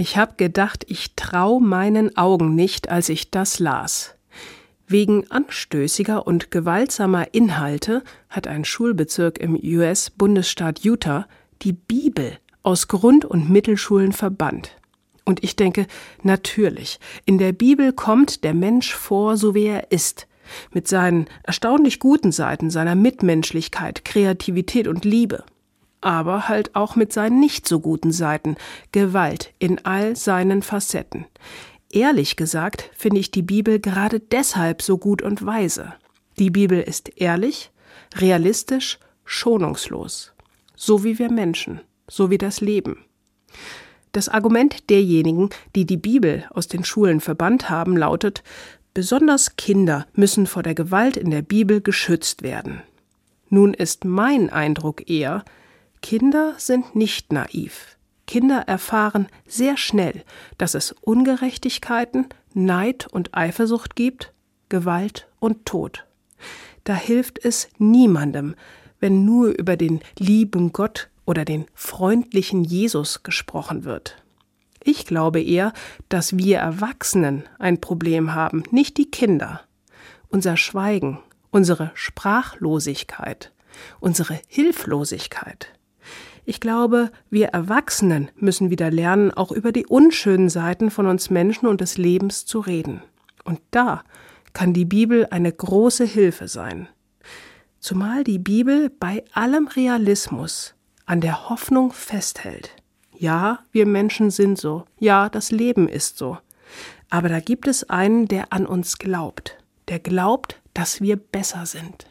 Ich habe gedacht, ich trau meinen Augen nicht, als ich das las. Wegen anstößiger und gewaltsamer Inhalte hat ein Schulbezirk im US-Bundesstaat Utah die Bibel aus Grund- und Mittelschulen verbannt. Und ich denke, natürlich, in der Bibel kommt der Mensch vor, so wie er ist, mit seinen erstaunlich guten Seiten, seiner Mitmenschlichkeit, Kreativität und Liebe aber halt auch mit seinen nicht so guten Seiten, Gewalt in all seinen Facetten. Ehrlich gesagt finde ich die Bibel gerade deshalb so gut und weise. Die Bibel ist ehrlich, realistisch, schonungslos. So wie wir Menschen, so wie das Leben. Das Argument derjenigen, die die Bibel aus den Schulen verbannt haben, lautet, besonders Kinder müssen vor der Gewalt in der Bibel geschützt werden. Nun ist mein Eindruck eher, Kinder sind nicht naiv. Kinder erfahren sehr schnell, dass es Ungerechtigkeiten, Neid und Eifersucht gibt, Gewalt und Tod. Da hilft es niemandem, wenn nur über den lieben Gott oder den freundlichen Jesus gesprochen wird. Ich glaube eher, dass wir Erwachsenen ein Problem haben, nicht die Kinder. Unser Schweigen, unsere Sprachlosigkeit, unsere Hilflosigkeit. Ich glaube, wir Erwachsenen müssen wieder lernen, auch über die unschönen Seiten von uns Menschen und des Lebens zu reden. Und da kann die Bibel eine große Hilfe sein. Zumal die Bibel bei allem Realismus an der Hoffnung festhält. Ja, wir Menschen sind so. Ja, das Leben ist so. Aber da gibt es einen, der an uns glaubt. Der glaubt, dass wir besser sind.